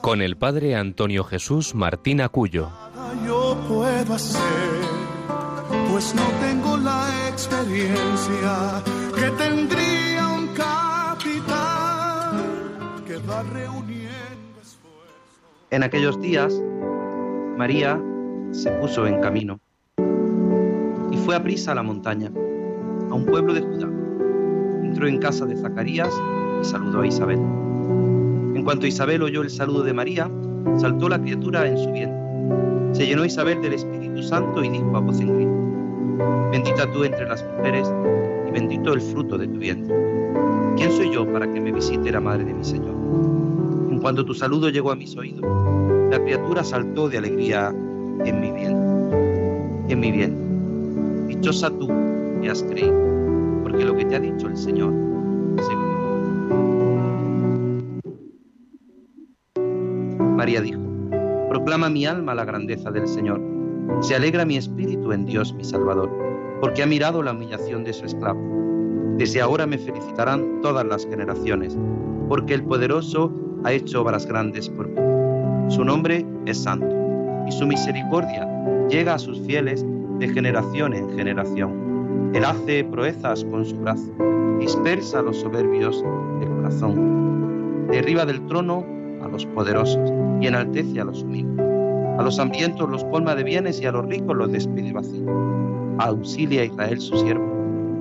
con el padre Antonio Jesús Martín Acuyo. Yo puedo hacer, pues no tengo la experiencia que tendría un capitán que va reuniendo esfuerzos. En aquellos días, María se puso en camino y fue a prisa a la montaña, a un pueblo de Judá. Entró en casa de Zacarías y saludó a Isabel. En cuanto Isabel oyó el saludo de María, saltó la criatura en su vientre. Se llenó Isabel del Espíritu Santo y dijo a voz en grito, bendita tú entre las mujeres y bendito el fruto de tu vientre. ¿Quién soy yo para que me visite la madre de mi Señor? En cuanto tu saludo llegó a mis oídos, la criatura saltó de alegría en mi vientre. En mi vientre. Dichosa tú que has creído, porque lo que te ha dicho el Señor se María dijo, Proclama mi alma la grandeza del Señor. Se alegra mi espíritu en Dios mi Salvador, porque ha mirado la humillación de su esclavo. Desde ahora me felicitarán todas las generaciones, porque el poderoso ha hecho obras grandes por mí. Su nombre es santo, y su misericordia llega a sus fieles de generación en generación. Él hace proezas con su brazo, dispersa los soberbios de corazón, derriba del trono los poderosos y enaltece a los humildes. A los hambrientos los colma de bienes y a los ricos los despide vacíos. Auxilia a Israel su siervo,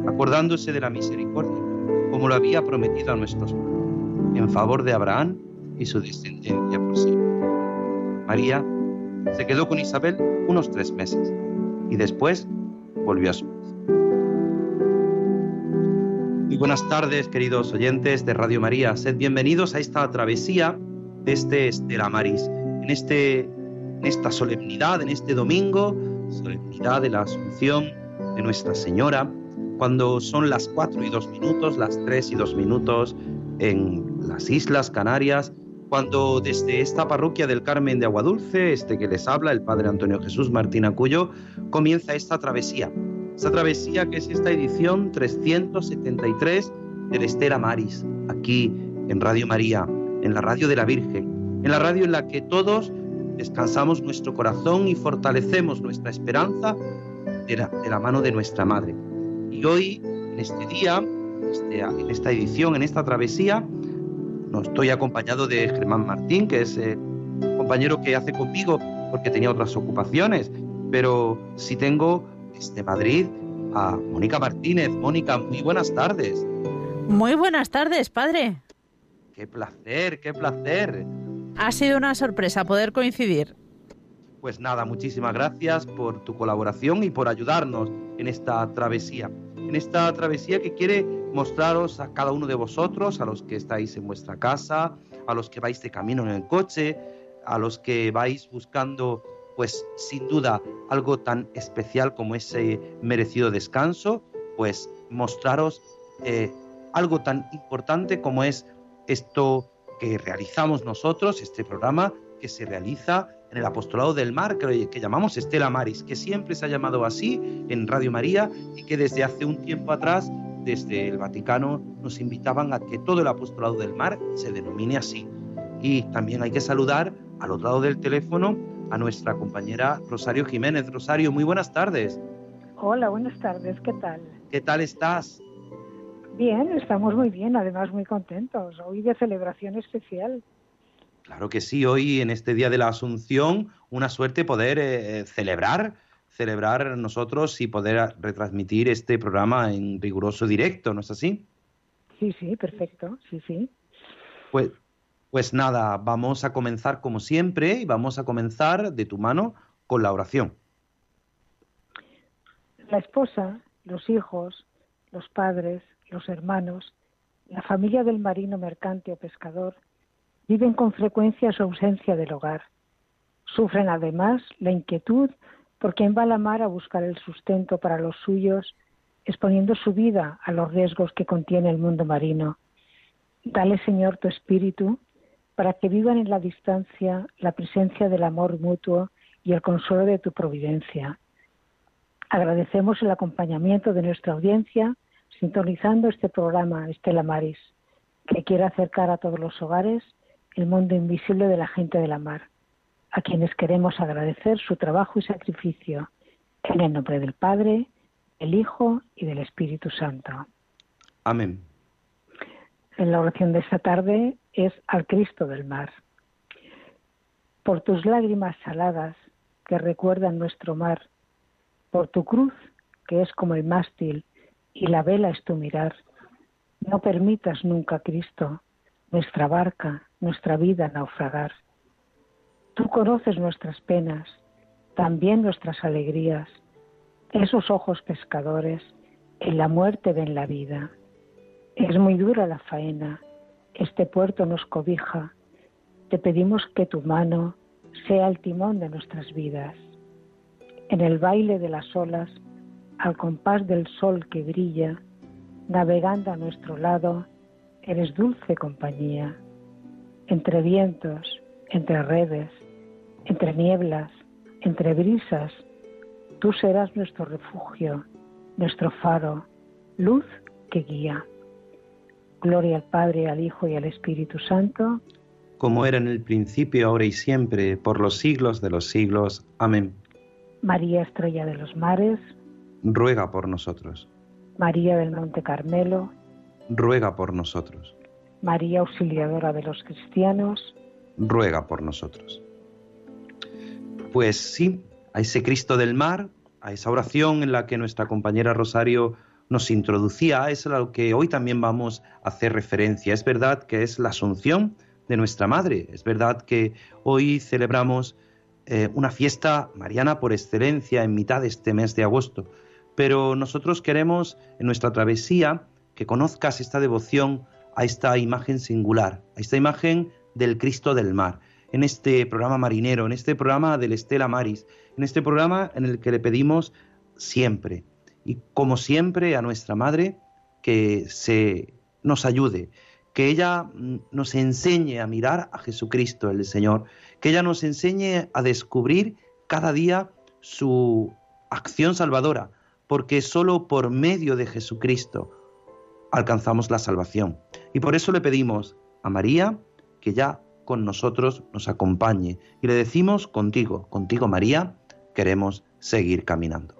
acordándose de la misericordia, como lo había prometido a nuestros padres, en favor de Abraham y su descendencia por siempre. María se quedó con Isabel unos tres meses y después volvió a su casa. Muy buenas tardes, queridos oyentes de Radio María. Sed bienvenidos a esta travesía de este Estela Maris, en, este, esta solemnidad, en este domingo, solemnidad de la Asunción de Nuestra Señora, cuando son las cuatro y dos minutos, las tres y dos minutos en las Islas Canarias, cuando desde esta parroquia del Carmen de Aguadulce, este que les habla, el Padre Antonio Jesús Martín Acuyo, comienza esta travesía. Esta travesía que es esta edición 373 del Estela Maris, aquí en Radio María, en la radio de la Virgen, en la radio en la que todos descansamos nuestro corazón y fortalecemos nuestra esperanza de la, mano de nuestra Madre. Y hoy, en este día, este, en esta edición, en esta travesía, no estoy acompañado de Germán Martín, que es el eh, compañero que hace conmigo porque tenía otras ocupaciones, pero sí tengo desde Madrid a Mónica Martínez. Mónica, muy buenas tardes. Muy buenas tardes, padre. Qué placer, qué placer. Ha sido una sorpresa poder coincidir. Pues nada, muchísimas gracias por tu colaboración y por ayudarnos en esta travesía. En esta travesía que quiere mostraros a cada uno de vosotros, a los que estáis en vuestra casa, a los que vais de camino en el coche, a los que vais buscando, pues sin duda, algo tan especial como ese merecido descanso, pues mostraros eh, algo tan importante como es esto que realizamos nosotros, este programa que se realiza en el Apostolado del Mar, que, que, llamamos Estela Maris, que siempre se ha llamado así en Radio María y que desde hace un tiempo atrás, desde el Vaticano, nos invitaban a que todo el Apostolado del Mar se denomine así. Y también hay que saludar al otro lado del teléfono a nuestra compañera Rosario Jiménez. Rosario, muy buenas tardes. Hola, buenas tardes, ¿qué tal? ¿Qué tal estás? Bien, estamos muy bien, además muy contentos. Hoy de celebración especial. Claro que sí, hoy en este Día de la Asunción, una suerte poder eh, celebrar, celebrar nosotros y poder retransmitir este programa en riguroso directo, ¿no es así? Sí, sí, perfecto, sí, sí. Pues, pues nada, vamos a comenzar como siempre y vamos a comenzar de tu mano con la oración. La esposa, los hijos, los padres, los hermanos, la familia del marino mercante o pescador, Viven con frecuencia su ausencia del hogar. Sufren además la inquietud por quien va a la mar a buscar el sustento para los suyos, exponiendo su vida a los riesgos que contiene el mundo marino. Dale, Señor, tu espíritu para que vivan en la distancia la presencia del amor mutuo y el consuelo de tu providencia. Agradecemos el acompañamiento de nuestra audiencia sintonizando este programa Estela Maris, que quiere acercar a todos los hogares el mundo invisible de la gente de la mar, a quienes queremos agradecer su trabajo y sacrificio, en el nombre del Padre, del Hijo y del Espíritu Santo. Amén. En la oración de esta tarde es al Cristo del mar. Por tus lágrimas saladas que recuerdan nuestro mar, por tu cruz, que es como el mástil y la vela es tu mirar. No permitas nunca, Cristo, nuestra barca, nuestra vida naufragar. Tú conoces nuestras penas, también nuestras alegrías. Esos ojos pescadores en la muerte ven la vida. Es muy dura la faena, este puerto nos cobija. Te pedimos que tu mano sea el timón de nuestras vidas. En el baile de las olas, al compás del sol que brilla, navegando a nuestro lado, eres dulce compañía. Entre vientos, entre redes, entre nieblas, entre brisas, tú serás nuestro refugio, nuestro faro, luz que guía. Gloria al Padre, al Hijo y al Espíritu Santo. Como era en el principio, ahora y siempre, por los siglos de los siglos. Amén. María Estrella de los Mares, ruega por nosotros. María del Monte Carmelo, ruega por nosotros. María Auxiliadora de los Cristianos, ruega por nosotros. Pues sí, a ese Cristo del mar, a esa oración en la que nuestra compañera Rosario nos introducía, es a lo que hoy también vamos a hacer referencia. Es verdad que es la asunción de nuestra Madre, es verdad que hoy celebramos eh, una fiesta mariana por excelencia en mitad de este mes de agosto. Pero nosotros queremos en nuestra travesía que conozcas esta devoción a esta imagen singular, a esta imagen del Cristo del mar, en este programa marinero, en este programa del Estela Maris, en este programa en el que le pedimos siempre, y como siempre a nuestra Madre, que se nos ayude, que ella mm, nos enseñe a mirar a Jesucristo el Señor, que ella nos enseñe a descubrir cada día su acción salvadora, porque solo por medio de Jesucristo alcanzamos la salvación. Y por eso le pedimos a María que ya con nosotros nos acompañe y le decimos contigo, contigo María, queremos seguir caminando.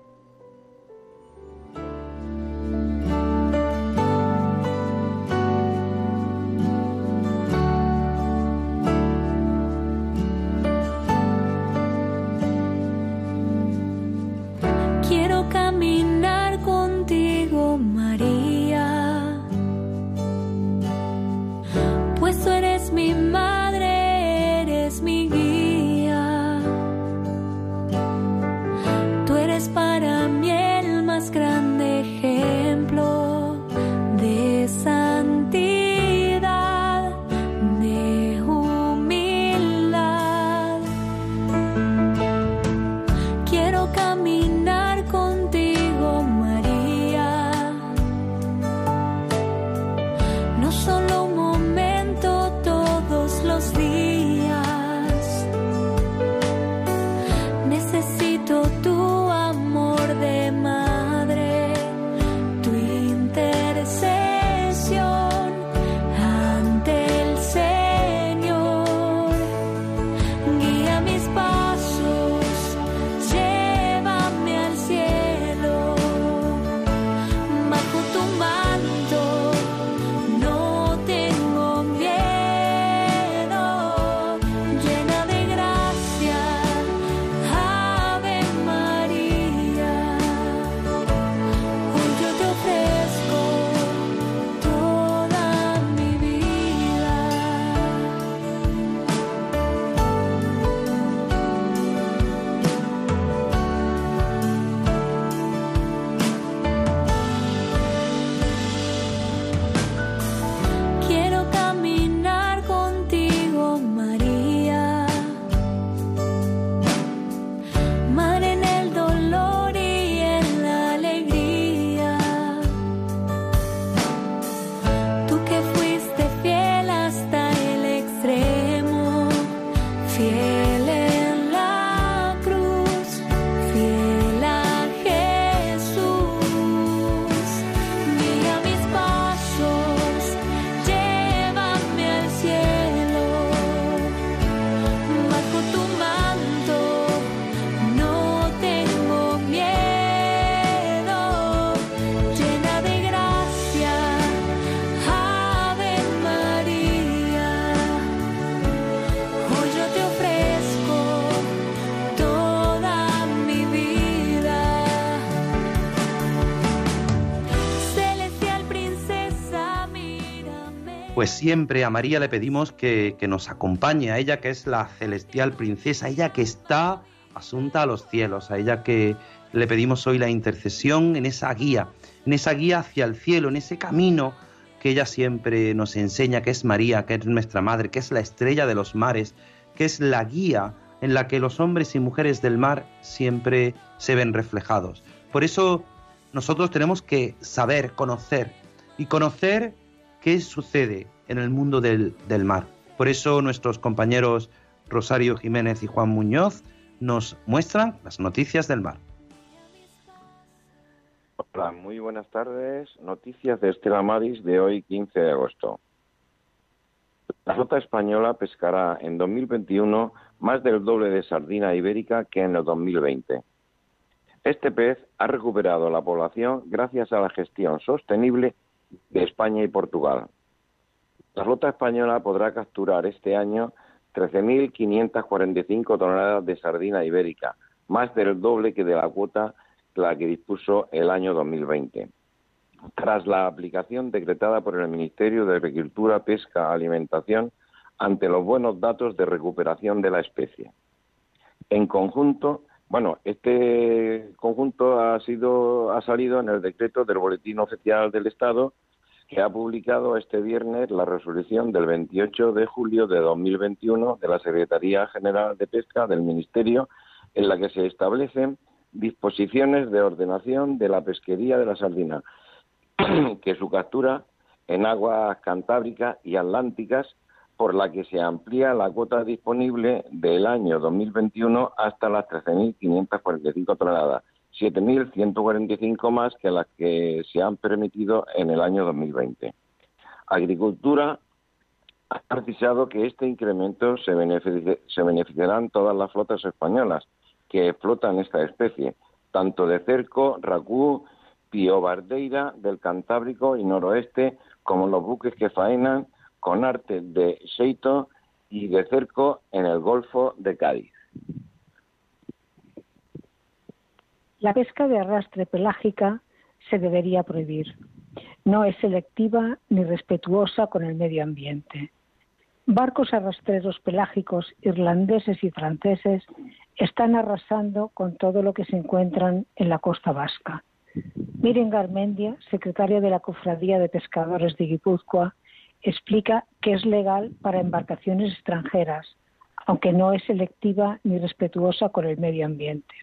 Pues siempre a María le pedimos que, que nos acompañe, a ella que es la celestial princesa, a ella que está asunta a los cielos, a ella que le pedimos hoy la intercesión en esa guía, en esa guía hacia el cielo, en ese camino que ella siempre nos enseña, que es María, que es nuestra madre, que es la estrella de los mares, que es la guía en la que los hombres y mujeres del mar siempre se ven reflejados. Por eso nosotros tenemos que saber, conocer y conocer qué sucede en el mundo del, mar. Por eso nuestros compañeros Rosario Jiménez y Juan Muñoz nos muestran las noticias del mar. Hola, muy buenas tardes. Noticias de Estela Maris de hoy, 15 de agosto. La flota española pescará en 2021 más del doble de sardina ibérica que en el 2020. Este pez ha recuperado la población gracias a la gestión sostenible de España y Portugal. La flota española podrá capturar este año 13.545 toneladas de sardina ibérica, más del doble que de la cuota la que dispuso el año 2020. Tras la aplicación decretada por el Ministerio de Agricultura, Pesca, Alimentación, ante los buenos datos de recuperación de la especie. En conjunto, bueno, este conjunto ha sido ha salido en el decreto del Boletín Oficial del Estado que ha publicado este viernes la resolución del 28 de julio de 2021 de la Secretaría General de Pesca del Ministerio, en la que se establecen disposiciones de ordenación de la pesquería de la sardina, que su captura en aguas cantábricas y atlánticas, por la que se amplía la cuota disponible del año 2021 hasta las 13.545 toneladas 7.145 más que las que se han permitido en el año 2020. Agricultura ha precisado que este incremento se, se beneficiarán todas las flotas españolas que explotan esta especie, tanto de cerco, racú, piobardeira del Cantábrico y noroeste, como los buques que faenan con arte de seito y de cerco en el Golfo de Cádiz. La pesca de arrastre pelágica se debería prohibir. No es selectiva ni respetuosa con el medio ambiente. Barcos arrastreros pelágicos irlandeses y franceses están arrasando con todo lo que se encuentran en la costa vasca. Miren Garmendia, secretaria de la Cofradía de Pescadores de Guipúzcoa, explica que es legal para embarcaciones extranjeras, aunque no es selectiva ni respetuosa con el medio ambiente.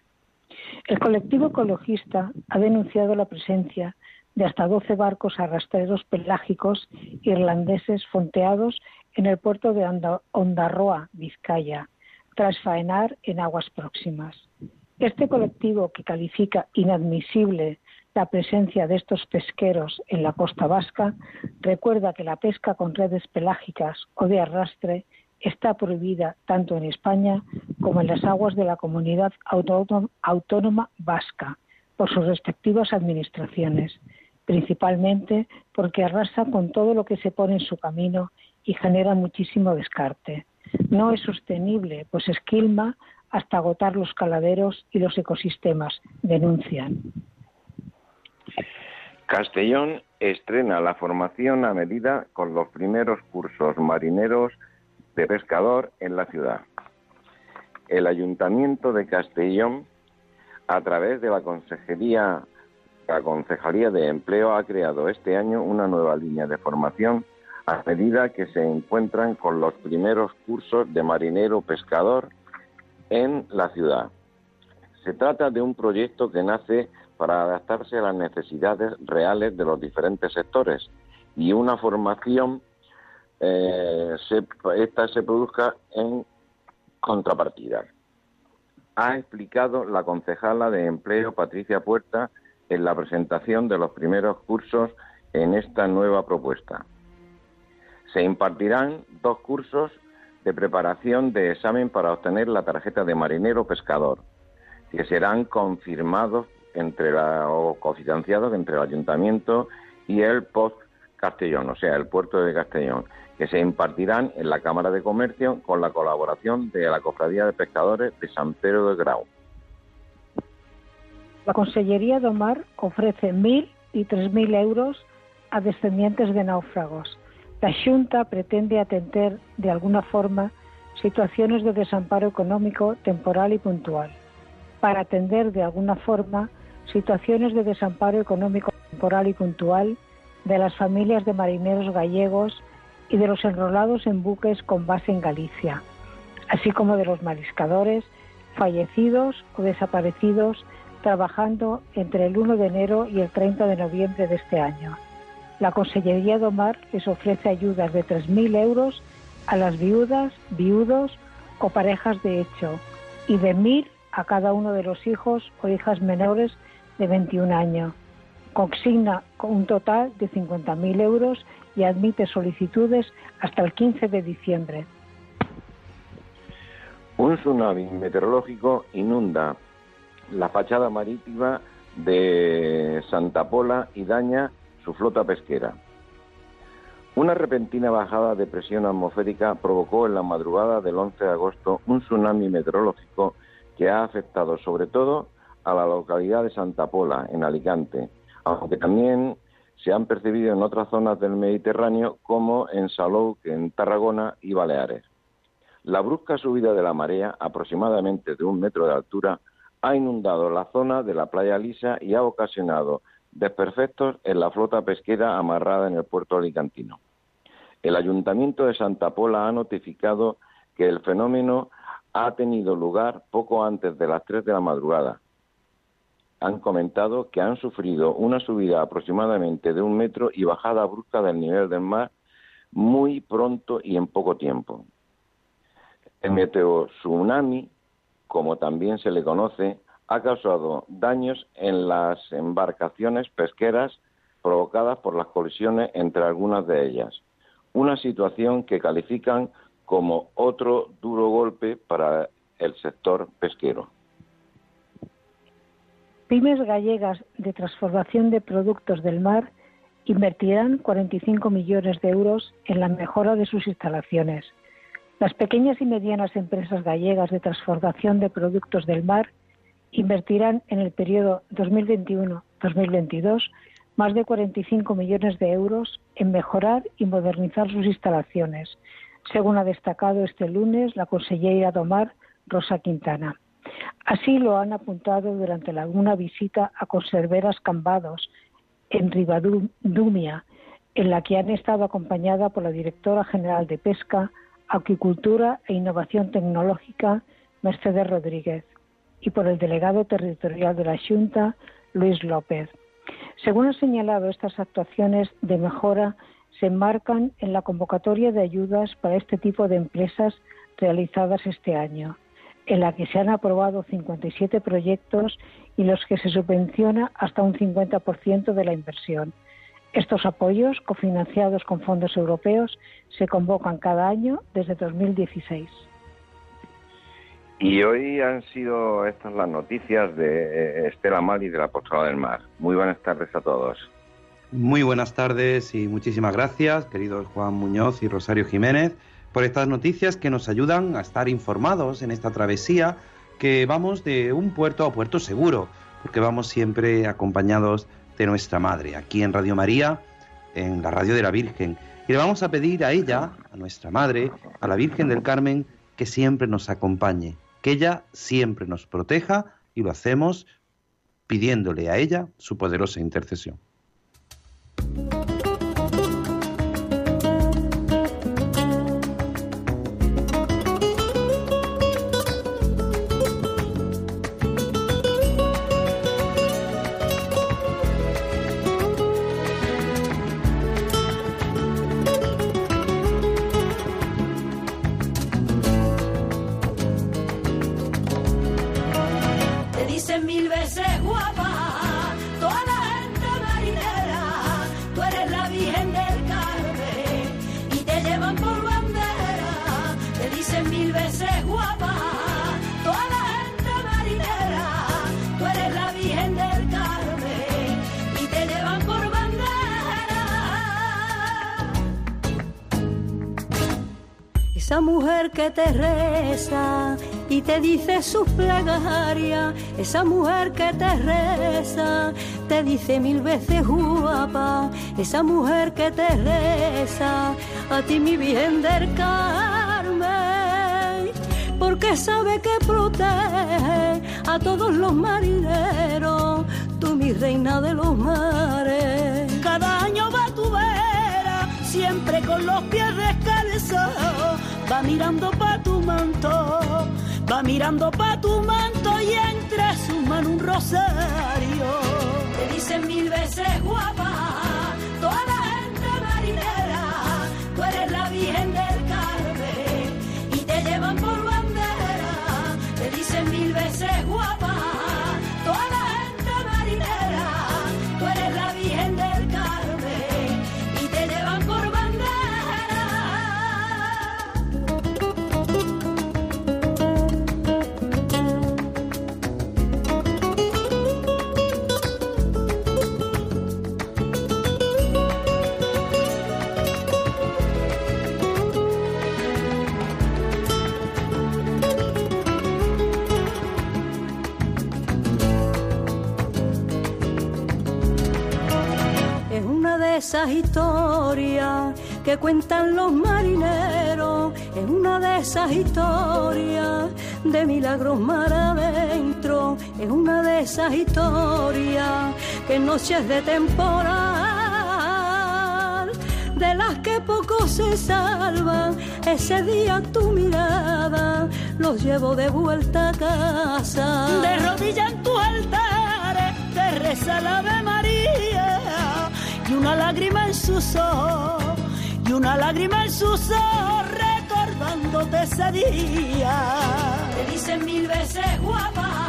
El colectivo ecologista ha denunciado la presencia de hasta 12 barcos arrastreros pelágicos irlandeses fonteados en el puerto de Ondarroa, Vizcaya, tras faenar en aguas próximas. Este colectivo, que califica inadmisible la presencia de estos pesqueros en la costa vasca, recuerda que la pesca con redes pelágicas o de arrastre está prohibida tanto en España como en las aguas de la comunidad autónoma vasca por sus respectivas administraciones, principalmente porque arrasa con todo lo que se pone en su camino y genera muchísimo descarte. No es sostenible, pues esquilma hasta agotar los caladeros y los ecosistemas, denuncian. Castellón estrena la formación a medida con los primeros cursos marineros de pescador en la ciudad. El Ayuntamiento de Castellón, a través de la Consejería, la de Empleo, ha creado este año una nueva línea de formación a medida que se encuentran con los primeros cursos de marinero pescador en la ciudad. Se trata de un proyecto que nace para adaptarse a las necesidades reales de los diferentes sectores y una formación eh, esta se produzca en contrapartida. Ha explicado la concejala de empleo Patricia Puerta en la presentación de los primeros cursos en esta nueva propuesta. Se impartirán dos cursos de preparación de examen para obtener la tarjeta de marinero pescador, que serán confirmados entre la, o cofinanciados entre el ayuntamiento y el POST Castellón, o sea, el puerto de Castellón, que se impartirán en la Cámara de Comercio con la colaboración de la Cofradía de Pescadores de San Pedro de Grau. La Consellería de Mar ofrece mil y tres mil euros a descendientes de náufragos La Junta pretende atender de alguna forma situaciones de desamparo económico temporal y puntual. Para atender de alguna forma situaciones de desamparo económico temporal y puntual de las familias de marineros gallegos y de los enrolados en buques con base en Galicia, así como de los mariscadores fallecidos o desaparecidos trabajando entre el 1 de enero y el 30 de noviembre de este año. La Consellería de Omar les ofrece ayudas de 3.000 euros a las viudas, viudos o parejas de hecho y de 1.000 a cada uno de los hijos o hijas menores de 21 años. Consigna un total de 50.000 euros y admite solicitudes hasta el 15 de diciembre. Un tsunami meteorológico inunda la fachada marítima de Santa Pola y daña su flota pesquera. Una repentina bajada de presión atmosférica provocó en la madrugada del 11 de agosto un tsunami meteorológico que ha afectado sobre todo a la localidad de Santa Pola, en Alicante, aunque también se han percibido en otras zonas del Mediterráneo como en Salou, en Tarragona y Baleares. La brusca subida de la marea, aproximadamente de un metro de altura, ha inundado la zona de la playa lisa y ha ocasionado desperfectos en la flota pesquera amarrada en el puerto alicantino. El Ayuntamiento de Santa Pola ha notificado que el fenómeno ha tenido lugar poco antes de las 3 de la madrugada. Han comentado que han sufrido una subida aproximadamente de un metro y bajada brusca del nivel del mar muy pronto y en poco tiempo. El meteo tsunami como también se le conoce, ha causado daños en las embarcaciones pesqueras provocadas por las colisiones entre algunas de ellas, una situación que califican como otro duro golpe para el sector pesquero. Pymes gallegas de transformación de productos del mar invertirán 45 millones de euros en la mejora de sus instalaciones las pequeñas y medianas empresas gallegas de transformación de productos del mar invertirán en el periodo 2021-2022 más de 45 millones de euros en mejorar y modernizar sus instalaciones, según ha destacado este lunes la consellera Domar Rosa Quintana. Así lo han apuntado durante una visita a conserveras Cambados en Ribadumia, en la que han estado acompañada por la directora general de Pesca, Aquicultura e Innovación Tecnológica, Mercedes Rodríguez, y por el delegado territorial de la Junta, Luis López. Según ha señalado, estas actuaciones de mejora se enmarcan en la convocatoria de ayudas para este tipo de empresas realizadas este año, en la que se han aprobado 57 proyectos y los que se subvenciona hasta un 50% de la inversión estos apoyos, cofinanciados con fondos europeos, se convocan cada año desde 2016. Y hoy han sido estas las noticias de Estela Mali de la Postada del Mar. Muy buenas tardes a todos. Muy buenas tardes y muchísimas gracias, queridos Juan Muñoz y Rosario Jiménez, por estas noticias que nos ayudan a estar informados en esta travesía que vamos de un puerto a puerto seguro, porque vamos siempre acompañados de nuestra Madre, aquí en Radio María, en la Radio de la Virgen. Y le vamos a pedir a ella, a nuestra Madre, a la Virgen del Carmen, que siempre nos acompañe, que ella siempre nos proteja y lo hacemos pidiéndole a ella su poderosa intercesión. Esa mujer que te reza y te dice sus plegarias, esa mujer que te reza, te dice mil veces guapa, esa mujer que te reza, a ti mi bien del Carmen, porque sabe que protege a todos los marineros, tú mi reina de los mares. Cada año va tu vera, siempre con los pies descalzos, va mirando pa' tu manto, va mirando pa' tu manto y entre sus manos un rosario. Te dicen mil veces guapa, toda la gente marinera, tú eres la Virgen esas historias que cuentan los marineros. Es una de esas historias de milagros mar adentro. Es una de esas historias que noches de temporal, de las que pocos se salvan. Ese día tu mirada los llevo de vuelta a casa. De rodillas en tus altares te reza la y una lágrima en sus ojos y una lágrima en sus ojos recordándote ese día. Te dicen mil veces guapa,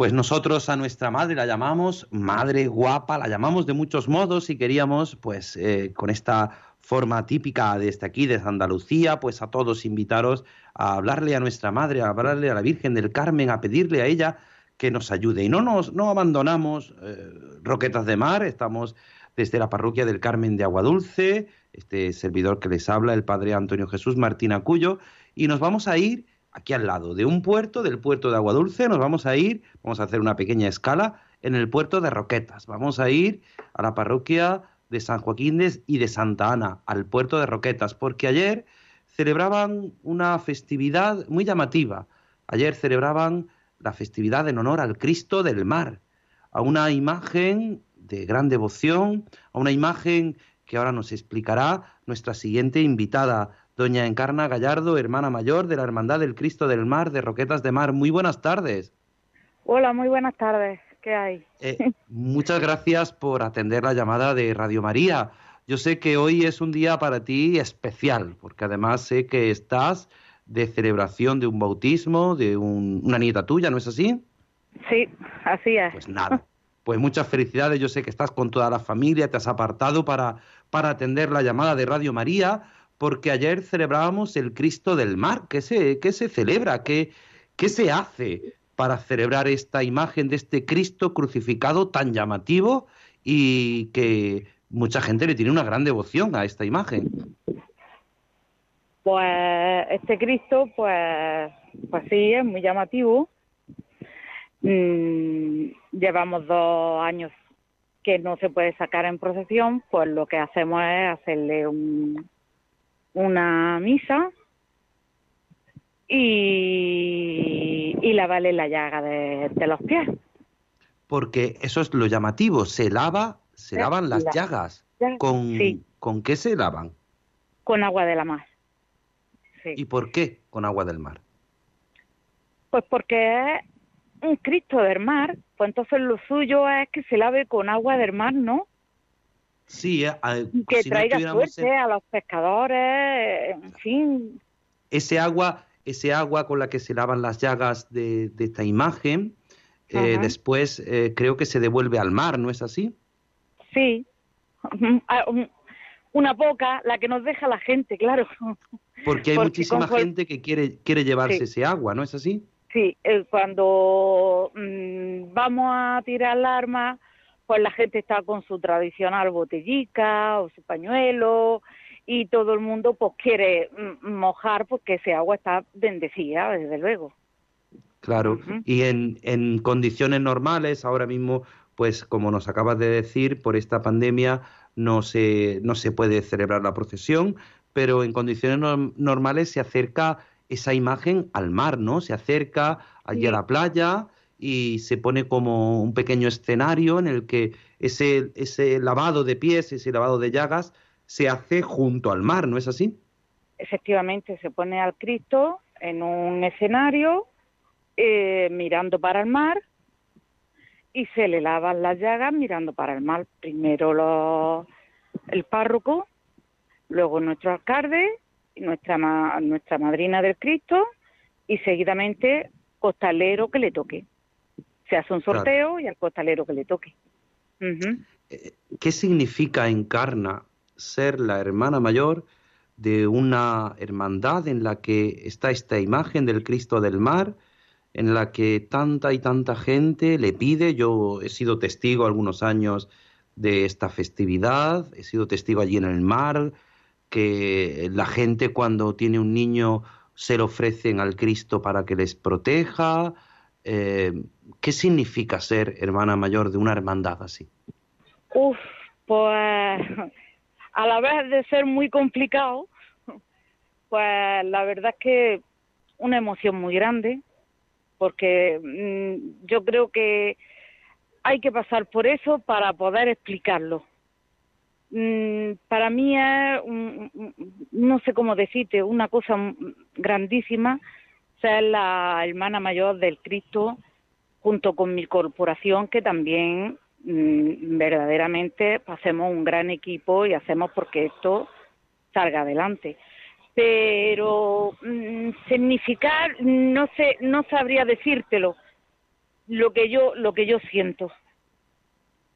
Pues nosotros a nuestra madre la llamamos madre guapa, la llamamos de muchos modos y queríamos, pues, eh, con esta forma típica desde aquí, desde Andalucía, pues a todos invitaros a hablarle a nuestra madre, a hablarle a la Virgen del Carmen, a pedirle a ella que nos ayude. Y no nos no abandonamos eh, Roquetas de Mar, estamos desde la parroquia del Carmen de Aguadulce, este servidor que les habla, el padre Antonio Jesús Martín Acuyo, y nos vamos a ir aquí al lado de un puerto, del puerto de Aguadulce, nos vamos a ir, vamos a hacer una pequeña escala en el puerto de Roquetas. Vamos a ir a la parroquia de San Joaquín y de Santa Ana, al puerto de Roquetas, porque ayer celebraban una festividad muy llamativa. Ayer celebraban la festividad en honor al Cristo del Mar, a una imagen de gran devoción, a una imagen que ahora nos explicará nuestra siguiente invitada, doña Encarna Gallardo, hermana mayor de la Hermandad del Cristo del Mar de Roquetas de Mar. Muy buenas tardes. Hola, muy buenas tardes. ¿Qué hay? Eh, muchas gracias por atender la llamada de Radio María. Yo sé que hoy es un día para ti especial, porque además sé que estás de celebración de un bautismo de un- una nieta tuya, ¿no es así? Sí, así es. Pues nada. Pues muchas felicidades. Yo sé que estás con toda la familia, te has apartado para, para atender la llamada de Radio María, porque ayer celebrábamos el Cristo del Mar. ¿Qué se, qué se celebra? ¿Qué, ¿Qué se hace para celebrar esta imagen de este Cristo crucificado tan llamativo y que mucha gente le tiene una gran devoción a esta imagen? Pues este Cristo, pues, pues sí, es muy llamativo. Mm, llevamos dos años que no se puede sacar en procesión, pues lo que hacemos es hacerle un, una misa y, y lavarle la llaga de, de los pies. Porque eso es lo llamativo. Se lava, se Eh, lavan las la- llagas. ya- ¿Con, sí. ¿Con qué se lavan? con agua de la mar. Sí. ¿Y por qué con agua del mar? Pues porque es un Cristo del mar, pues entonces lo suyo es que se lave con agua del mar, ¿no? Sí, a- Que si no traiga tuviéramos suerte a los pescadores, en fin, ese agua, ese agua con la que se lavan las llagas de, de esta imagen, eh, después eh, creo que se devuelve al mar, ¿no es así? Sí, Ah, un- una poca, la que nos deja la gente, claro. Porque hay Porque muchísima gente que quiere, quiere llevarse Sí. ese agua, ¿no es así? Sí, eh, cuando mm, vamos a tirar el arma, pues la gente está con su tradicional botellica o su pañuelo y todo el mundo pues quiere mm, mojar porque ese agua está bendecida, desde luego. Claro, y en, en condiciones normales, ahora mismo, pues como nos acabas de decir, por esta pandemia no se, no se puede celebrar la procesión, pero en condiciones norm- normales se acerca esa imagen al mar, ¿no? Se acerca allí a la playa y se pone como un pequeño escenario en el que ese, lavado de pies, ese lavado de llagas, se hace junto al mar, ¿no es así? Efectivamente, se pone al Cristo en un escenario eh, mirando para el mar y se le lavan las llagas mirando para el mar. Primero el párroco, luego nuestro alcalde, nuestra, nuestra madrina del Cristo y seguidamente costalero que le toque. Se hace un Claro. sorteo y al costalero que le toque. Ujú. ¿Qué significa encarna ser la hermana mayor de una hermandad en la que está esta imagen del Cristo del mar, en la que tanta y tanta gente le pide? Yo he sido testigo algunos años de esta festividad, he sido testigo allí en el mar, que la gente cuando tiene un niño se lo ofrecen al Cristo para que les proteja. Eh, ¿Qué significa ser hermana mayor de una hermandad así? Uf, pues a la vez de ser muy complicado, pues la verdad es que una emoción muy grande, porque mm, yo creo que hay que pasar por eso para poder explicarlo. Mm, para mí es, no sé cómo decirte, una cosa mm, grandísima ser la hermana mayor del Cristo junto con mi corporación que también mm, verdaderamente hacemos un gran equipo y hacemos porque esto salga adelante. Pero mm, significar no sé, no sabría decírtelo lo que yo lo que yo siento.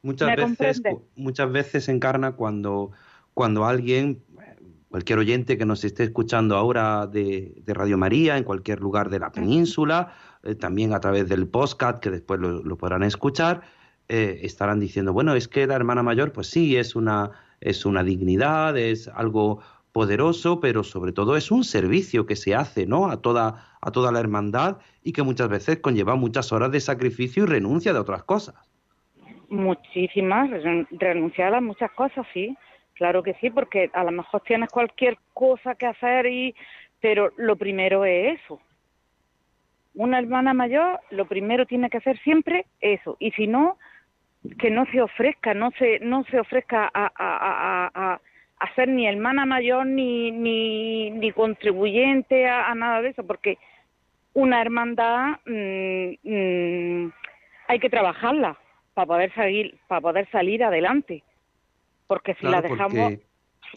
Muchas ¿Me veces, muchas veces encarna cuando, cuando alguien, cualquier oyente que nos esté escuchando ahora de, de Radio María, en cualquier lugar de la península, eh, también a través del podcast, que después lo, lo podrán escuchar, eh, estarán diciendo, bueno, es que la hermana mayor, pues sí, es una, es una dignidad, es algo poderoso, pero sobre todo es un servicio que se hace, ¿no? A toda, a toda la hermandad y que muchas veces conlleva muchas horas de sacrificio y renuncia de otras cosas. Muchísimas, ren- renunciar a muchas cosas, sí, claro que sí, porque a lo mejor tienes cualquier cosa que hacer y, pero lo primero es eso. Una hermana mayor, lo primero tiene que hacer siempre eso, y si no, que no se ofrezca, no se, no se ofrezca a, a, a, a, ser ni hermana mayor ni, ni, ni contribuyente a, a nada de eso, porque una hermandad mm, mm, hay que trabajarla para poder salir para poder salir adelante porque si Claro, la dejamos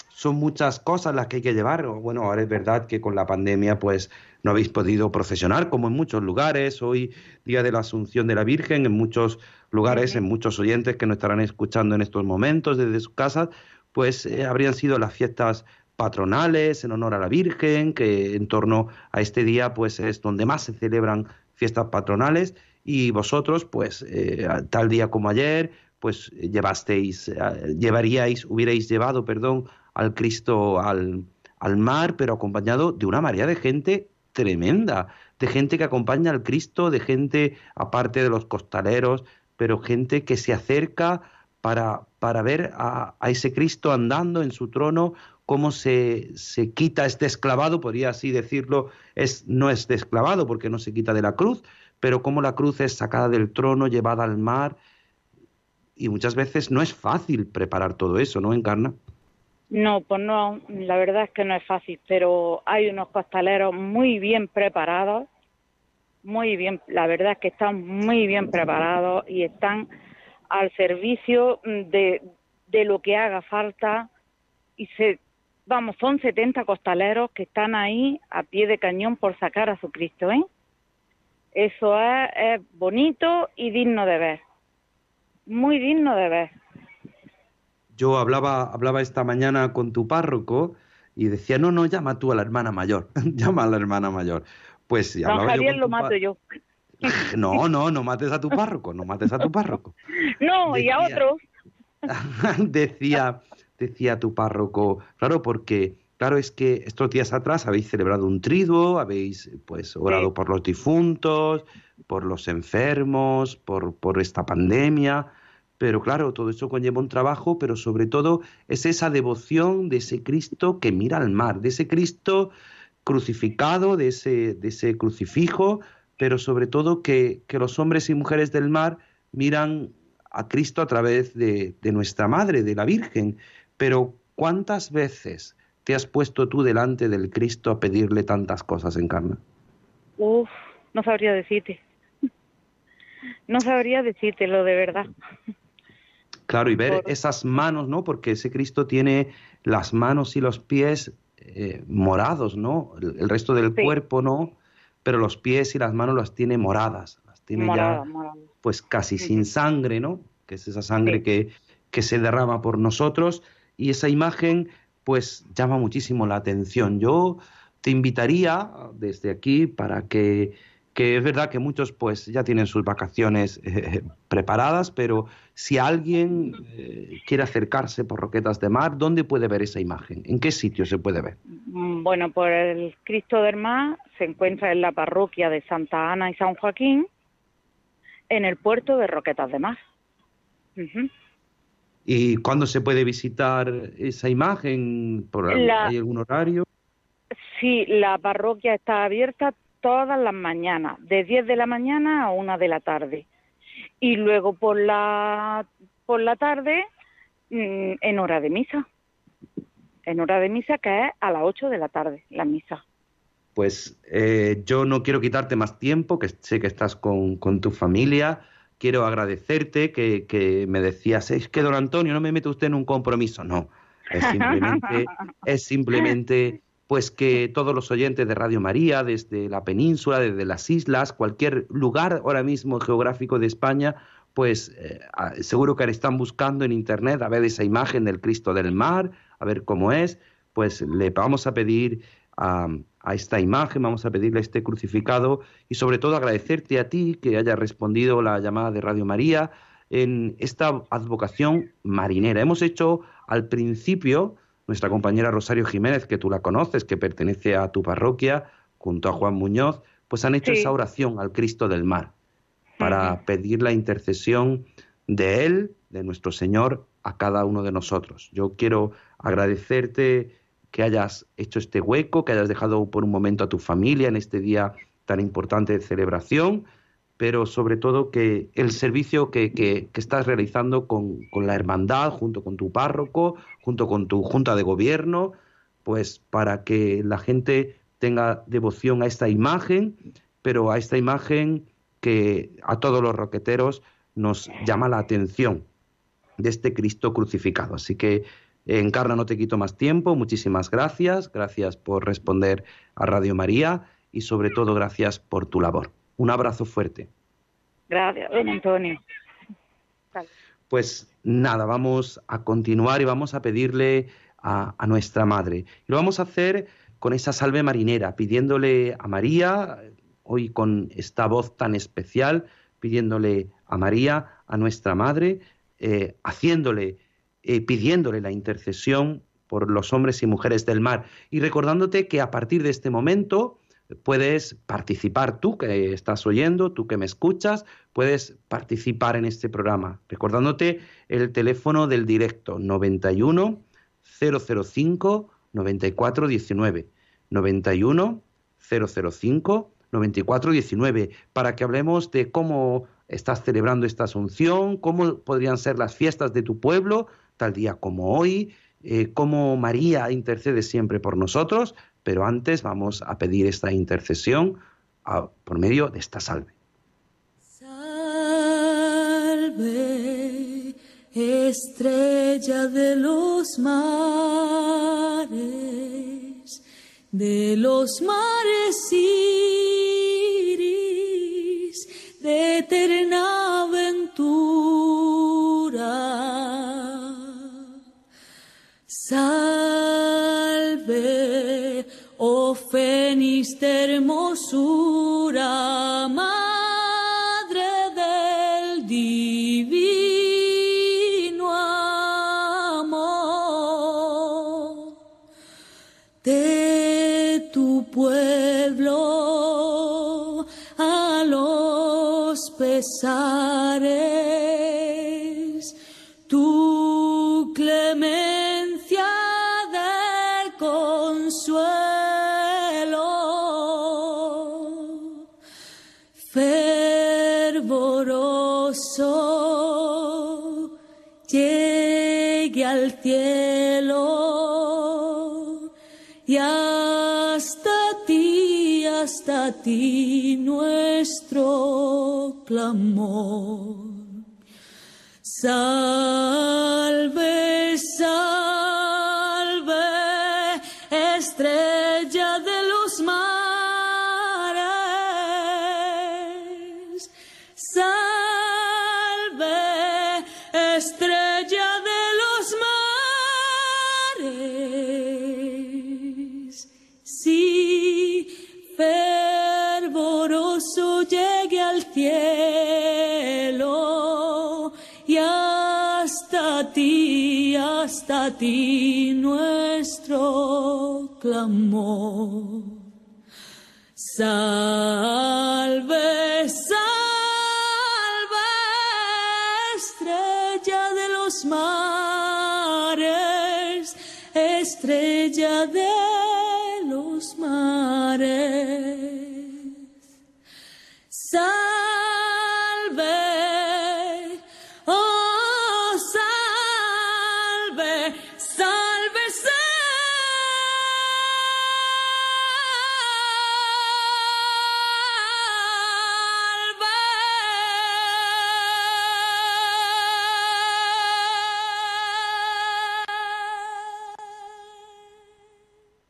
son muchas cosas las que hay que llevar. Bueno, ahora es verdad que con la pandemia pues no habéis podido procesionar como en muchos lugares. Hoy, día de la Asunción de la Virgen, en muchos lugares, en muchos oyentes que nos estarán escuchando en estos momentos desde sus casas, pues eh, habrían sido las fiestas patronales en honor a la Virgen, que en torno a este día pues es donde más se celebran fiestas patronales y vosotros pues eh, tal día como ayer pues llevasteis, eh, llevaríais, hubierais llevado, perdón, al Cristo al, al mar, pero acompañado de una marea de gente tremenda, de gente que acompaña al Cristo, de gente, aparte de los costaleros, pero gente que se acerca para, para ver a, a ese Cristo andando en su trono, cómo se, se quita, es desclavado, podría así decirlo, es, no es desclavado porque no se quita de la cruz, pero cómo la cruz es sacada del trono, llevada al mar, y muchas veces no es fácil preparar todo eso, ¿no, Encarna? no pues no la verdad es que no es fácil pero hay unos costaleros muy bien preparados muy bien la verdad es que están muy bien preparados y están al servicio de, de lo que haga falta y se vamos, son 70 costaleros que están ahí a pie de cañón por sacar a su Cristo, ¿eh? Eso es, es bonito y digno de ver. Muy digno de ver. Yo hablaba, hablaba esta mañana con tu párroco y decía, no, no, llama tú a la hermana mayor, llama a la hermana mayor. Pues si Don hablaba yo Javier con lo mato yo. No, no, no mates a tu párroco, no mates a tu párroco. No, y a otros. decía, decía tu párroco, claro, porque claro es que estos días atrás habéis celebrado un triduo, habéis pues orado Sí. por los difuntos, por los enfermos, por, por esta pandemia, pero claro, todo eso conlleva un trabajo, pero sobre todo es esa devoción de ese Cristo que mira al mar, de ese Cristo crucificado, de ese, de ese crucifijo, pero sobre todo que, que los hombres y mujeres del mar miran a Cristo a través de, de nuestra Madre, de la Virgen. Pero ¿cuántas veces te has puesto tú delante del Cristo a pedirle tantas cosas, Encarna? Uf, no sabría decirte. No sabría decírtelo de verdad. Claro, y ver Por- esas manos, ¿no? Porque ese Cristo tiene las manos y los pies eh, morados, ¿no? El, el resto del Sí. cuerpo, ¿no? Pero los pies y las manos las tiene moradas, las tiene Morada, ya morada. pues casi sin sangre, ¿no? Que es esa sangre Sí. que, que se derrama por nosotros y esa imagen pues llama muchísimo la atención. Yo te invitaría desde aquí para que, que es verdad que muchos pues ya tienen sus vacaciones eh, preparadas, pero si alguien eh, quiere acercarse por Roquetas de Mar, ¿dónde puede ver esa imagen? ¿En qué sitio se puede ver? Mm, Bueno, por el Cristo del Mar se encuentra en la parroquia de Santa Ana y San Joaquín, en el puerto de Roquetas de Mar. ¿Y cuándo se puede visitar esa imagen? ¿Por, La- ¿Hay algún horario? Sí, la parroquia está abierta todas las mañanas, de 10 de la mañana a 1 de la tarde. Y luego por la, por la tarde, mm, en hora de misa. En hora de misa, que es a las 8 de la tarde, la misa. Pues eh, yo no quiero quitarte más tiempo, que sé que estás con, con tu familia. Quiero agradecerte que, que me decías, es que don Antonio, no me mete usted en un compromiso. No, es simplemente, es simplemente pues que todos los oyentes de Radio María, desde la península, desde las islas, cualquier lugar ahora mismo geográfico de España, pues eh, seguro que están buscando en internet a ver esa imagen del Cristo del Mar, a ver cómo es, pues le vamos a pedir a, a esta imagen, vamos a pedirle este crucificado y sobre todo agradecerte a ti que hayas respondido la llamada de Radio María en esta advocación marinera. Hemos hecho al principio, nuestra compañera Rosario Jiménez, que tú la conoces, que pertenece a tu parroquia, junto a Juan Muñoz, pues han hecho Sí. esa oración al Cristo del Mar para pedir la intercesión de Él, de nuestro Señor, a cada uno de nosotros. Yo quiero agradecerte que hayas hecho este hueco, que hayas dejado por un momento a tu familia en este día tan importante de celebración, pero sobre todo que el servicio que, que- estás realizando con, con la hermandad, junto con tu párroco, junto con tu junta de gobierno, pues para que la gente tenga devoción a esta imagen, pero a esta imagen que a todos los roqueteros nos llama la atención de este Cristo crucificado. Así que, Encarna, no te quito más tiempo. Muchísimas gracias. Gracias por responder a Radio María y sobre todo gracias por tu labor. Un abrazo fuerte. Gracias, don Antonio. Pues nada, vamos a continuar y vamos a pedirle a, a nuestra Madre. Y lo vamos a hacer con esa salve marinera, pidiéndole a María, hoy con esta voz tan especial, pidiéndole a María, a nuestra Madre, eh, haciéndole, eh, pidiéndole la intercesión por los hombres y mujeres del mar. Y recordándote que a partir de este momento puedes participar tú que estás oyendo, tú que me escuchas, puedes participar en este programa. Recordándote el teléfono del directo 91 005 94 19 91 005 94 19 para que hablemos de cómo estás celebrando esta Asunción, cómo podrían ser las fiestas de tu pueblo, tal día como hoy, eh, cómo María intercede siempre por nosotros, pero antes vamos a pedir esta intercesión por medio de esta salve. Salve estrella de los mares, de los mares iris, de eterna. Salve, oh fénix hermosura, madre del divino amor. De tu pueblo a los pesares, ti, nuestro clamor. Hasta ti nuestro clamor. Salve,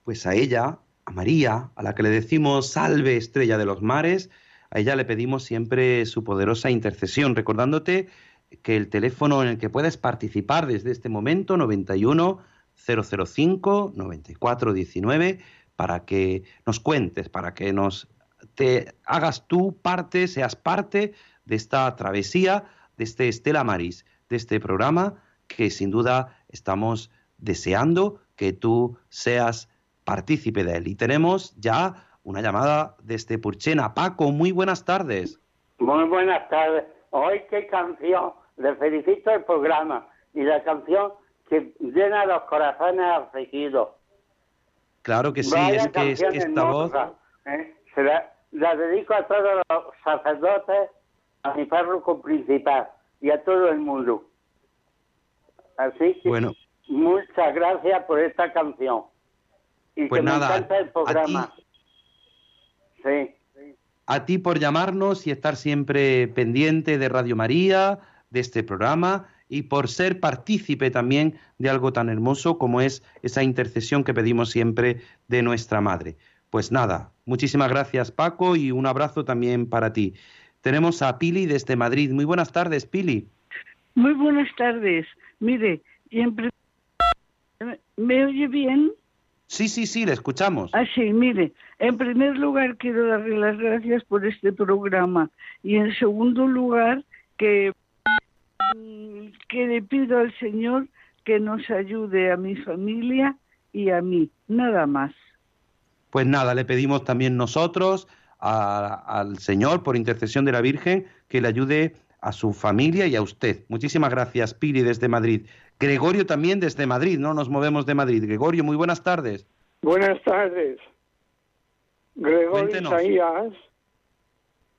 Pues a ella, a María, a la que le decimos salve estrella de los mares, a ella le pedimos siempre su poderosa intercesión, recordándote que el teléfono en el que puedes participar desde este momento, 91 005 94 19, para que nos cuentes, para que nos te hagas tú parte, seas parte de esta travesía, de este Estela Maris, de este programa que sin duda estamos deseando que tú seas partícipe de él. Y tenemos ya una llamada desde Purchena. Paco, muy buenas tardes. Muy buenas tardes. Hoy qué canción. Le felicito el programa y la canción que llena los corazones afligidos. Claro que sí, Vaya es que, es que canción esta voz... ¿eh? Se la, la dedico a todos los sacerdotes, a mi párroco principal y a todo el mundo. Así que Bueno, muchas gracias por esta canción. Y Pues que nada, me encanta el a programa. Sí. a ti por llamarnos y estar siempre pendiente de Radio María, de este programa y por ser partícipe también de algo tan hermoso como es esa intercesión que pedimos siempre de nuestra Madre. Pues nada, muchísimas gracias Paco y un abrazo también para ti. Tenemos a Pili desde Madrid. Muy buenas tardes, Pili. Muy buenas tardes. Mire, pri- ¿me oye bien? Sí, sí, sí, le escuchamos. Ah, sí, mire, en primer lugar quiero darle las gracias por este programa y en segundo lugar que, mm, que le pido al Señor que nos ayude a mi familia y a mí, nada más. Pues nada, le pedimos también nosotros a- al Señor, por intercesión de la Virgen, que le ayude a su familia y a usted. Muchísimas gracias, Pili, desde Madrid. Gregorio también desde Madrid, no nos movemos de Madrid. Gregorio, muy buenas tardes. Buenas tardes. Gregorio Cuéntenos. Isaías.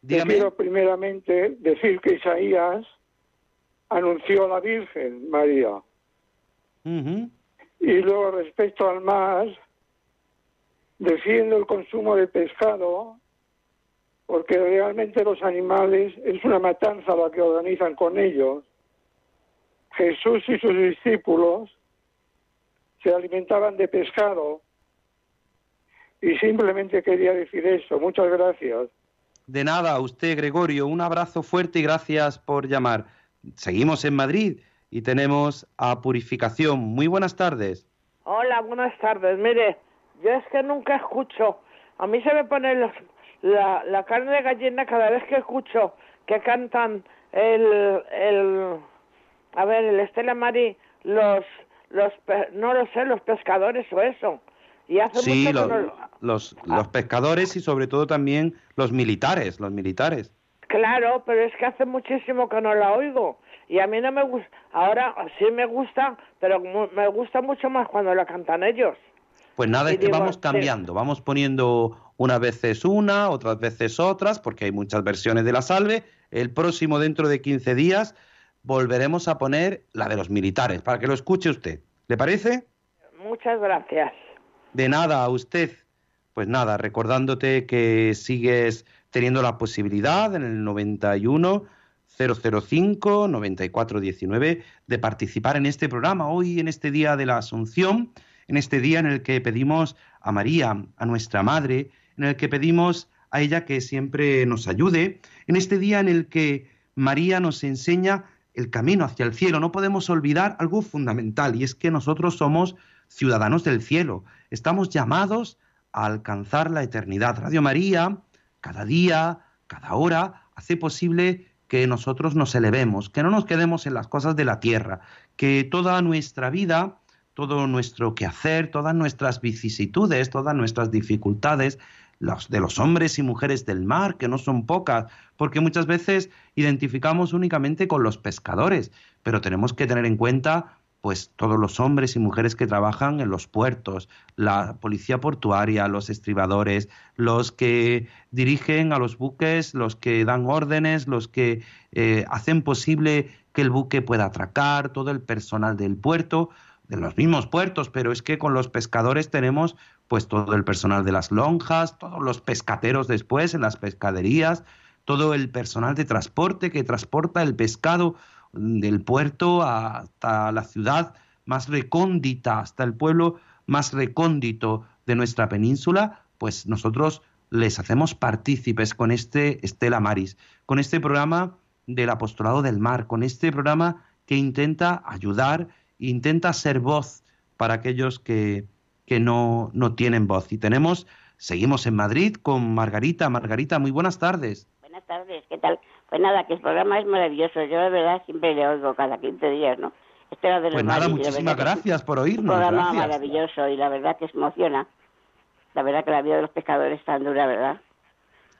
Dígame. Quiero primeramente decir que Isaías anunció a la Virgen María. Y luego respecto al mar, defiendo el consumo de pescado porque realmente los animales es una matanza la que organizan con ellos. Jesús y sus discípulos se alimentaban de pescado y simplemente quería decir eso. Muchas gracias. De nada, a usted, Gregorio, un abrazo fuerte y gracias por llamar. Seguimos en Madrid y tenemos a Purificación. Muy buenas tardes. Hola, buenas tardes. Mire, yo es que nunca escucho. A mí se me pone los- la, la carne de gallina cada vez que escucho que cantan el, el a ver, el Estela Mari, los, los, no lo sé, los pescadores o eso. Y hace Sí, mucho lo- que no lo- los, los pescadores y sobre todo también los militares, los militares. Claro, pero es que hace muchísimo que no la oigo. Y a mí no me gusta. Ahora sí me gusta, pero me gusta mucho más cuando la cantan ellos. Pues nada, es que vamos cambiando, vamos poniendo unas veces una, otras veces otras, porque hay muchas versiones de la salve. El próximo, dentro de 15 días, volveremos a poner la de los militares, para que lo escuche usted. ¿Le parece? Muchas gracias. De nada a usted. Pues nada, recordándote que sigues teniendo la posibilidad en el 91 005 9419 de participar en este programa hoy en este día de la Asunción, en este día en el que pedimos a María, a nuestra madre, en el que pedimos a ella que siempre nos ayude, en este día en el que María nos enseña el camino hacia el cielo. No podemos olvidar algo fundamental y es que nosotros somos ciudadanos del cielo. Estamos llamados a alcanzar la eternidad. Radio María, cada día, cada hora, hace posible que nosotros nos elevemos, que no nos quedemos en las cosas de la tierra, que toda nuestra vida, todo nuestro quehacer, todas nuestras vicisitudes, todas nuestras dificultades, los de los hombres y mujeres del mar, que no son pocas, porque muchas veces identificamos únicamente con los pescadores, pero tenemos que tener en cuenta pues todos los hombres y mujeres que trabajan en los puertos, la policía portuaria, los estribadores, los que dirigen a los buques, los que dan órdenes, los que eh, hacen posible que el buque pueda atracar, todo el personal del puerto, de los mismos puertos, pero es que con los pescadores tenemos pues todo el personal de las lonjas, todos los pescateros después en las pescaderías, todo el personal de transporte que transporta el pescado del puerto hasta la ciudad más recóndita, hasta el pueblo más recóndito de nuestra península, pues nosotros les hacemos partícipes con este Estela Maris, con este programa del Apostolado del Mar, con este programa que intenta ayudar, intenta ser voz para aquellos que, que no, no tienen voz. Y tenemos, seguimos en Madrid con Margarita. Margarita, muy buenas tardes. Buenas tardes, ¿qué tal? Pues nada, que el programa es maravilloso. Yo, de verdad, siempre le oigo cada 15 días, ¿no? Este de los Pues nada, la muchísimas gracias por es Un oírnos. programa Gracias. maravilloso y la verdad que se emociona. La verdad que la vida de los pescadores es tan dura, ¿verdad?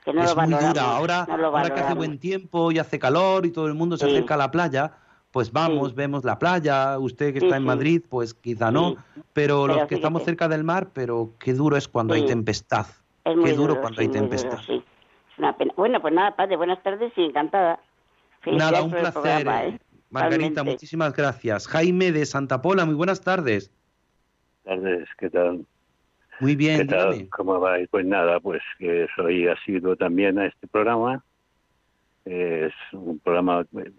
Que no es lo muy dura. Ahora, no lo ahora que hace buen tiempo y hace calor y todo el mundo se Sí. acerca a la playa, pues vamos, vemos la playa. Usted que Sí, está en sí. Madrid, pues quizá no. Pero, los Pero que estamos fíjate. cerca del mar, pero qué duro es cuando hay Sí. tempestad. Es muy qué duro, duro, cuando sí, hay duro, tempestad. sí. Es una pena. Bueno, pues nada, padre, buenas tardes y encantada. Felicidades Nada, un placer. programa, eh. ¿eh? Margarita, Realmente. muchísimas gracias. Jaime de Santa Pola, muy buenas tardes. tardes, ¿qué tal? Muy bien, ¿Qué tal? ¿Cómo va? Pues nada, pues que soy asiduo también a este programa. Es un programa que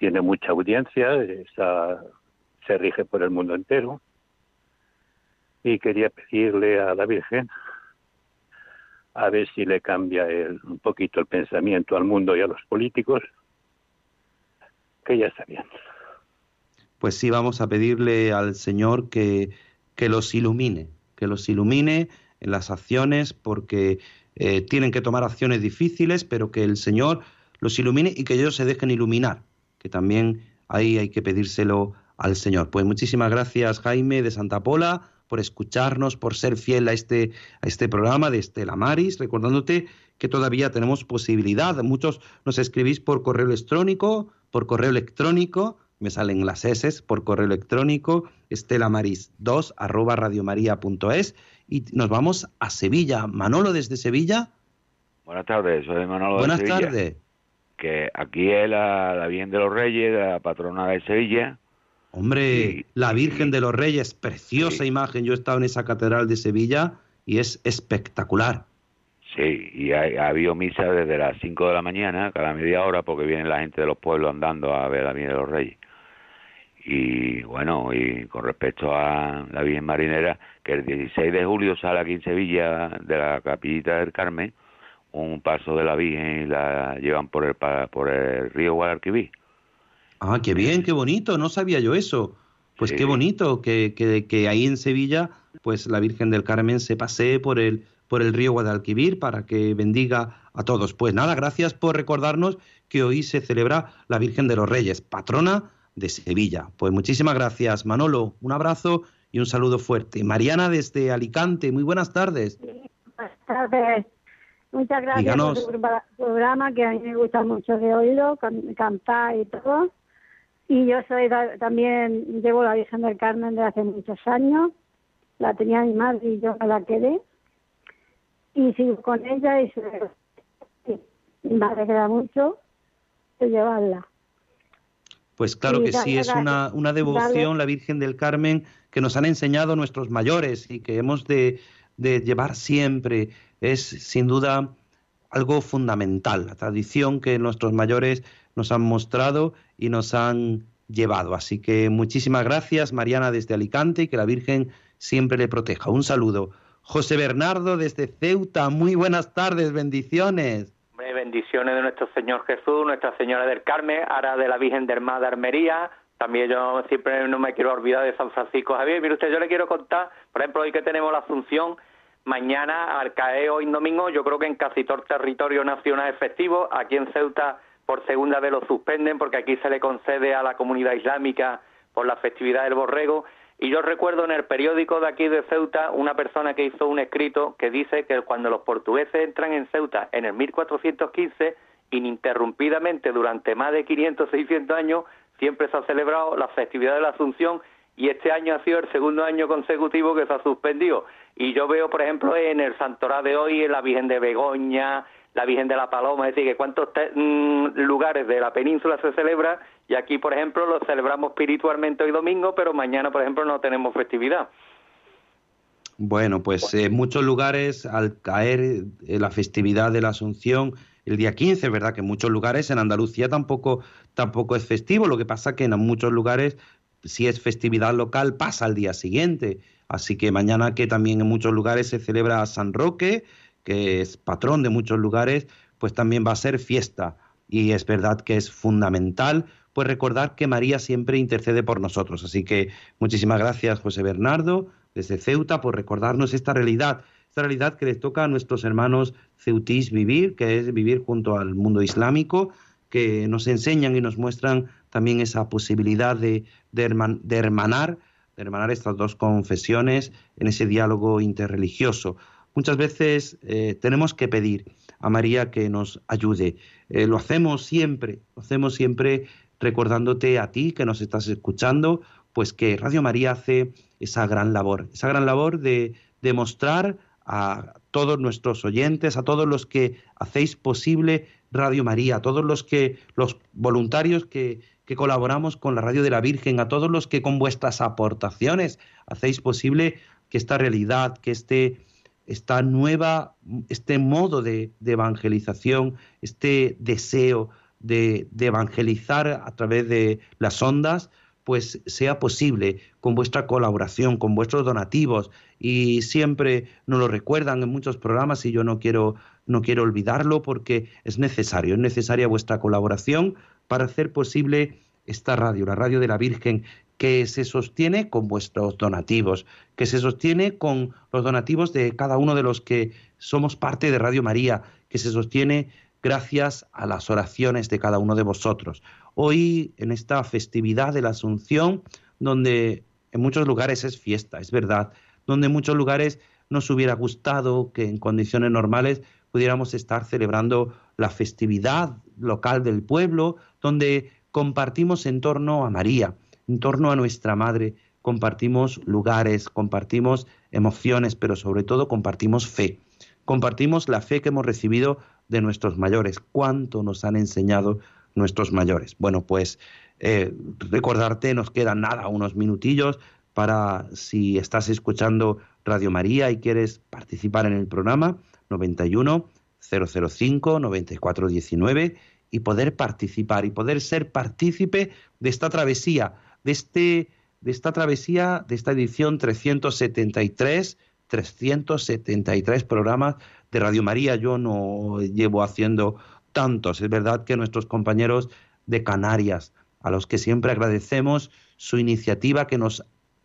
tiene mucha audiencia, está, se rige por el mundo entero. Y quería pedirle a la Virgen a ver si le cambia el- un poquito el pensamiento al mundo y a los políticos, que ya está bien. Pues sí, vamos a pedirle al Señor que, que los ilumine, que los ilumine en las acciones, porque eh, tienen que tomar acciones difíciles, pero que el Señor los ilumine y que ellos se dejen iluminar, que también ahí hay que pedírselo al Señor. Pues muchísimas gracias, Jaime de Santa Pola, por escucharnos, por ser fiel a este, a este programa de Estela Maris, recordándote que todavía tenemos posibilidad. Muchos nos escribís por correo electrónico, por correo electrónico, me salen las S por correo electrónico, estelamaris2 arroba radiomaria.es y nos vamos a Sevilla. Manolo desde Sevilla, Buenas tardes, soy Manolo buenas de Sevilla. tardes. Que aquí es la, la Virgen de los Reyes, la patrona de Sevilla. Hombre, la Virgen de los Reyes, preciosa imagen. Yo he estado en esa catedral de Sevilla y es espectacular. Sí, y ha habido misa desde las 5 de la mañana, cada media hora, porque viene la gente de los pueblos andando a ver a la Virgen de los Reyes. Y bueno, y con respecto a la Virgen Marinera, que el 16 de julio sale aquí en Sevilla de la Capillita del Carmen un paso de la Virgen y la llevan por el, pa- por el río Guadalquivir. Ah, qué bien, qué bonito, no sabía yo eso. Pues Sí. qué bonito que, que, que ahí en Sevilla, pues la Virgen del Carmen se pasee por el, por el río Guadalquivir para que bendiga a todos. Pues nada, gracias por recordarnos que hoy se celebra la Virgen de los Reyes, patrona de Sevilla. Pues muchísimas gracias, Manolo. Un abrazo y un saludo fuerte. Mariana desde Alicante, muy buenas tardes. Buenas tardes. Muchas gracias Díganos. por su pro- programa, que a mí me gusta mucho de oírlo, can- cantar y todo. Y yo soy también, llevo la Virgen del Carmen de hace muchos años. La tenía mi madre y yo la quedé. Y sigo con ella y se, sí, me alegra mucho de llevarla. Pues claro Sí, que sí, es una, una devoción, Dale. la Virgen del Carmen, que nos han enseñado nuestros mayores y que hemos de, de llevar siempre. Es sin duda algo fundamental, la tradición que nuestros mayores nos han mostrado y nos han llevado. Así que muchísimas gracias, Mariana, desde Alicante, y que la Virgen siempre le proteja. Un saludo. José Bernardo desde Ceuta, muy buenas tardes, bendiciones. Bendiciones de nuestro Señor Jesús, Nuestra Señora del Carmen, ahora de la Virgen de Armería. También yo siempre no me quiero olvidar de San Francisco Javier. Mire usted, yo le quiero contar, por ejemplo, hoy que tenemos la Asunción, mañana al caer hoy domingo, yo creo que en casi todo el territorio nacional es festivo. Aquí en Ceuta por segunda vez lo suspenden porque aquí se le concede a la comunidad islámica por la festividad del borrego. Y yo recuerdo en el periódico de aquí de Ceuta una persona que hizo un escrito que dice que cuando los portugueses entran en Ceuta en el 1415, ininterrumpidamente durante más de 500, 600 años, siempre se ha celebrado la festividad de la Asunción y este año ha sido el segundo año consecutivo que se ha suspendido. Y yo veo, por ejemplo, en el Santorá de hoy, en la Virgen de Begoña, la Virgen de la Paloma, es decir, que cuántos te- mm, lugares de la península se celebra y aquí, por ejemplo, lo celebramos espiritualmente hoy domingo, pero mañana, por ejemplo, no tenemos festividad. Bueno, pues en muchos lugares al caer eh, la festividad de la Asunción el día 15, ¿verdad? Que en muchos lugares en Andalucía tampoco, tampoco es festivo, lo que pasa que en muchos lugares si es festividad local pasa al día siguiente. Así que mañana que también en muchos lugares se celebra San Roque, que es patrón de muchos lugares, pues también va a ser fiesta. Y es verdad que es fundamental pues recordar que María siempre intercede por nosotros. Así que muchísimas gracias José Bernardo desde Ceuta por recordarnos esta realidad, esta realidad que les toca a nuestros hermanos ceutís vivir, que es vivir junto al mundo islámico, que nos enseñan y nos muestran también esa posibilidad de, de, herman- de hermanar, de hermanar estas dos confesiones en ese diálogo interreligioso. Muchas veces eh, tenemos que pedir a María que nos ayude. Eh, lo hacemos siempre, lo hacemos siempre recordándote a ti que nos estás escuchando, pues que Radio María hace esa gran labor, esa gran labor de demostrar a todos nuestros oyentes, a todos los que hacéis posible Radio María, a todos los que los voluntarios que, que colaboramos con la Radio de la Virgen, a todos los que con vuestras aportaciones hacéis posible que esta realidad, que este esta nueva, este modo de, de evangelización, este deseo de, de evangelizar a través de las ondas, pues sea posible con vuestra colaboración, con vuestros donativos. Y siempre nos lo recuerdan en muchos programas y yo no quiero no quiero olvidarlo porque es necesario, es necesaria vuestra colaboración para hacer posible esta radio, la radio de la Virgen, que se sostiene con vuestros donativos, que se sostiene con los donativos de cada uno de los que somos parte de Radio María, que se sostiene gracias a las oraciones de cada uno de vosotros. Hoy, en esta festividad de la Asunción, donde en muchos lugares es fiesta, es verdad, donde en muchos lugares nos hubiera gustado que en condiciones normales pudiéramos estar celebrando la festividad local del pueblo, donde compartimos en torno a María, en torno a nuestra Madre, compartimos lugares, compartimos emociones, pero sobre todo compartimos fe. Compartimos la fe que hemos recibido de nuestros mayores. ¿Cuánto nos han enseñado nuestros mayores? Bueno, pues eh, recordarte, nos quedan nada, unos minutillos para si estás escuchando Radio María y quieres participar en el programa 91 005 9419 y poder participar y poder ser partícipe de esta travesía de, este, de esta travesía, de esta edición 373, 373 programas de Radio María. Yo no llevo haciendo tantos. Es verdad que nuestros compañeros de Canarias, a los que siempre agradecemos su iniciativa, que nos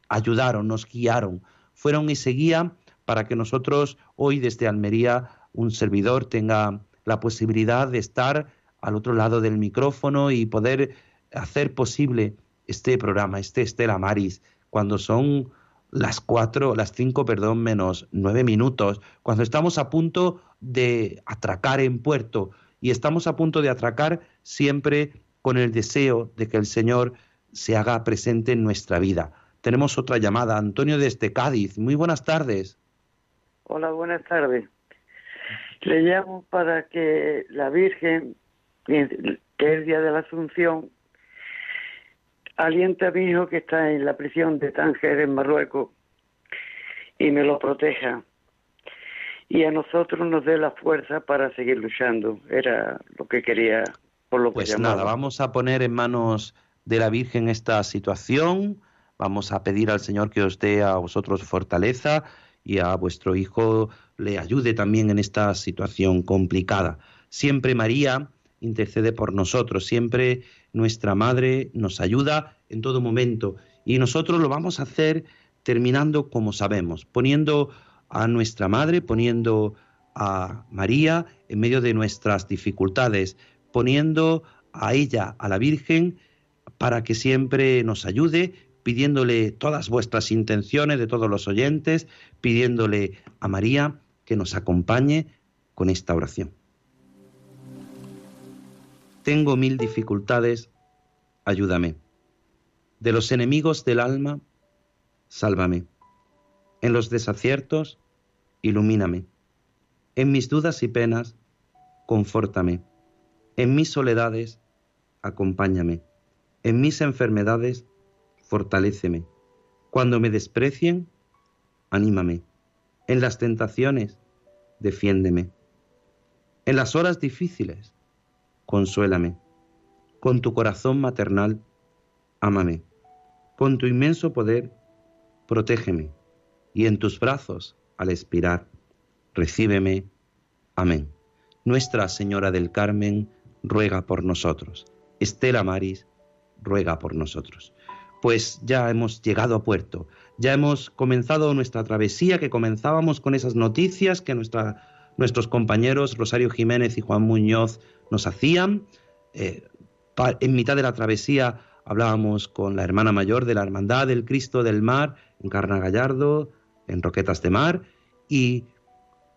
ayudaron, nos guiaron, fueron y seguían para que nosotros hoy desde Almería, un servidor, tenga la posibilidad de estar al otro lado del micrófono y poder hacer posible este programa, este Estela Maris, cuando son las cuatro, las cinco, perdón, menos nueve minutos, cuando estamos a punto de atracar en puerto y estamos a punto de atracar siempre con el deseo de que el Señor se haga presente en nuestra vida. Tenemos otra llamada, Antonio desde Cádiz. Muy buenas tardes. Hola, buenas tardes. Le llamo para que la Virgen, que es el día de la Asunción, aliente a mi hijo que está en la prisión de Tánger, en Marruecos, y me lo proteja. Y a nosotros nos dé la fuerza para seguir luchando. Era lo que quería, por lo que Pues llamaba. nada, vamos a poner en manos de la Virgen esta situación. Vamos a pedir al Señor que os dé a vosotros fortaleza y a vuestro hijo le ayude también en esta situación complicada. Siempre María intercede por nosotros, siempre nuestra Madre nos ayuda en todo momento y nosotros lo vamos a hacer terminando como sabemos, poniendo a nuestra Madre, poniendo a María en medio de nuestras dificultades, poniendo a ella, a la Virgen, para que siempre nos ayude, pidiéndole todas vuestras intenciones de todos los oyentes, pidiéndole a María que nos acompañe con esta oración. Tengo mil dificultades, ayúdame. De los enemigos del alma, sálvame. En los desaciertos, ilumíname. En mis dudas y penas, confórtame. En mis soledades, acompáñame. En mis enfermedades, fortaléceme. Cuando me desprecien, anímame. En las tentaciones, defiéndeme. En las horas difíciles, consuélame. Con tu corazón maternal, ámame. Con tu inmenso poder, protégeme. Y en tus brazos, al expirar, recíbeme. Amén. Nuestra Señora del Carmen, ruega por nosotros. Estela Maris, ruega por nosotros. Pues ya hemos llegado a puerto, ya hemos comenzado nuestra travesía, que comenzábamos con esas noticias que nuestros compañeros Rosario Jiménez y Juan Muñoz nos hacían. Eh, en mitad de la travesía hablábamos con la hermana mayor de la Hermandad del Cristo del Mar en Carna Gallardo, en Roquetas de Mar, y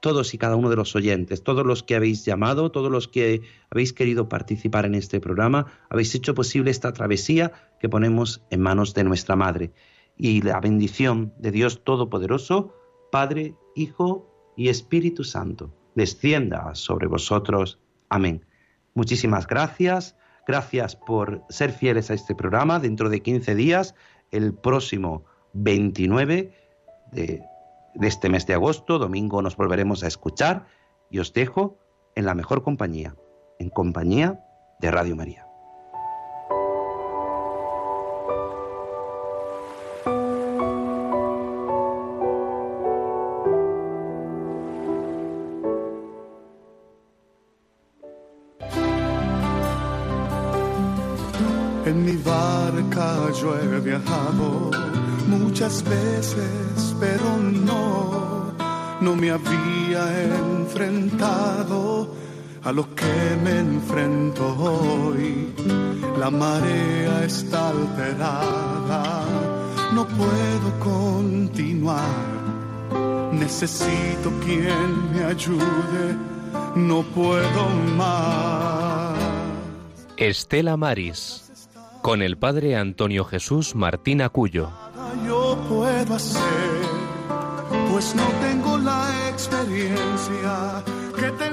todos y cada uno de los oyentes, todos los que habéis llamado, todos los que habéis querido participar en este programa, habéis hecho posible esta travesía que ponemos en manos de nuestra Madre. Y la bendición de Dios Todopoderoso, Padre, Hijo y Espíritu Santo, descienda sobre vosotros. Amén. Muchísimas gracias. Gracias por ser fieles a este programa. Dentro de 15 días, el próximo 29 de, de este mes de agosto, domingo, nos volveremos a escuchar y os dejo en la mejor compañía, en compañía de Radio María. A lo que me enfrento hoy. La marea está alterada, no puedo continuar. Necesito quien me ayude, no puedo más. Estela Maris, con el padre Antonio Jesús Martín Acuyo. yo puedo hacer, pues no tengo la experiencia que ten-